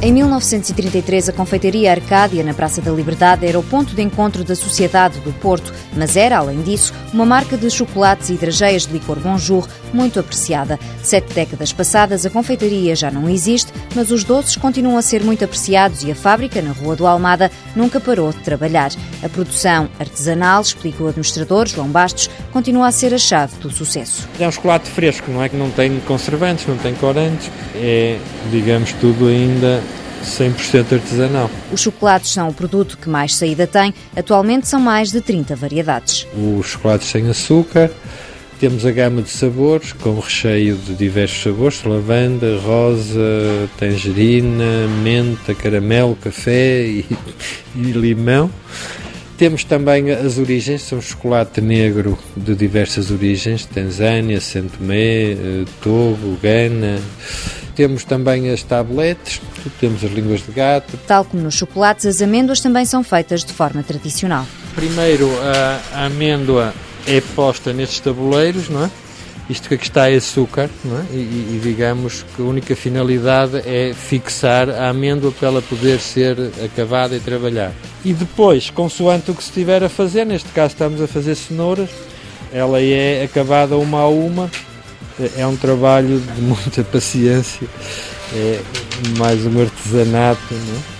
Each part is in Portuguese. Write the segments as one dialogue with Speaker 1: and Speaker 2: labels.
Speaker 1: Em 1933, a confeitaria Arcádia, na Praça da Liberdade, era o ponto de encontro da sociedade do Porto, mas era, além disso, uma marca de chocolates e drageias de licor Bonjour muito apreciada. Sete décadas passadas, a confeitaria já não existe, mas os doces continuam a ser muito apreciados e a fábrica, na Rua do Almada, nunca parou de trabalhar. A produção artesanal, explica o administrador João Bastos, continua a ser a chave do sucesso.
Speaker 2: É um chocolate fresco, não é que não tem conservantes, não tem corantes, é, digamos, tudo ainda 100% artesanal.
Speaker 1: Os chocolates são o produto que mais saída tem. Atualmente são mais de 30 variedades.
Speaker 2: Os chocolates sem açúcar, temos a gama de sabores, com recheio de diversos sabores: lavanda, rosa, tangerina, menta, caramelo, café e, e limão. Temos também as origens, são chocolate negro de diversas origens, Tanzânia, Santo Tomé, eh, Togo, Gana. Temos também as tabletes, temos as línguas de gato.
Speaker 1: Tal como nos chocolates, as amêndoas também são feitas de forma tradicional.
Speaker 2: Primeiro, a amêndoa é posta nestes tabuleiros, não é? Isto que aqui está é açúcar, não é? E, e, digamos que a única finalidade é fixar a amêndoa para ela poder ser acabada e trabalhar. E depois, consoante o que se estiver a fazer, neste caso estamos a fazer cenouras, ela é acabada uma a uma, é um trabalho de muita paciência é mais um artesanato.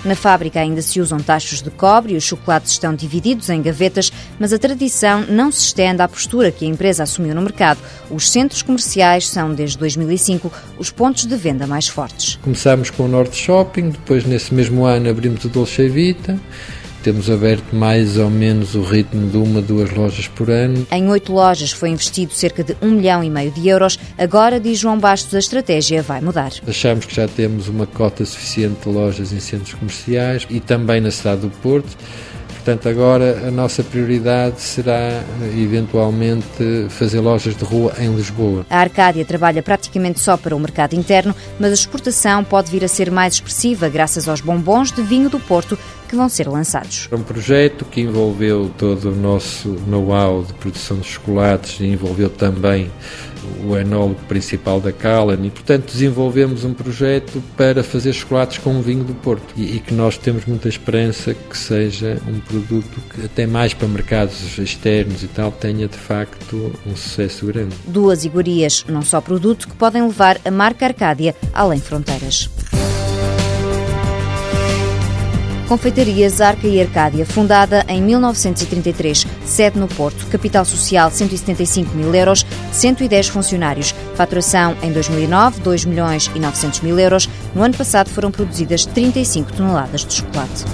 Speaker 2: É?
Speaker 1: Na fábrica ainda se usam tachos de cobre e os chocolates estão divididos em gavetas, mas a tradição não se estende à postura que a empresa assumiu no mercado. Os centros comerciais são, desde 2005, os pontos de venda mais fortes.
Speaker 2: Começámos com o Norte Shopping, depois, nesse mesmo ano, abrimos o Dolce Vita temos aberto mais ou menos o ritmo de uma, duas lojas por ano.
Speaker 1: Em oito lojas foi investido cerca de um milhão e meio de euros. Agora, diz João Bastos, a estratégia vai mudar.
Speaker 2: Achamos que já temos uma cota suficiente de lojas em centros comerciais e também na cidade do Porto. Portanto, agora a nossa prioridade será eventualmente fazer lojas de rua em Lisboa.
Speaker 1: A Arcádia trabalha praticamente só para o mercado interno, mas a exportação pode vir a ser mais expressiva graças aos bombons de vinho do Porto que vão ser lançados.
Speaker 2: É um projeto que envolveu todo o nosso know-how de produção de chocolates e envolveu também o enólogo principal da Callan e, portanto, desenvolvemos um projeto para fazer chocolates com o vinho do Porto e, e, que nós temos muita esperança que seja um produto que até mais para mercados externos e tal tenha de facto um sucesso grande.
Speaker 1: Duas iguarias, não só produto, que podem levar a marca Arcádia além fronteiras. Confeitaria Zarca e Arcádia, fundada em 1933, sede no Porto, capital social 175 mil euros, 110 funcionários. Faturação em 2009, 2 milhões e 900 mil euros. No ano passado foram produzidas 35 toneladas de chocolate.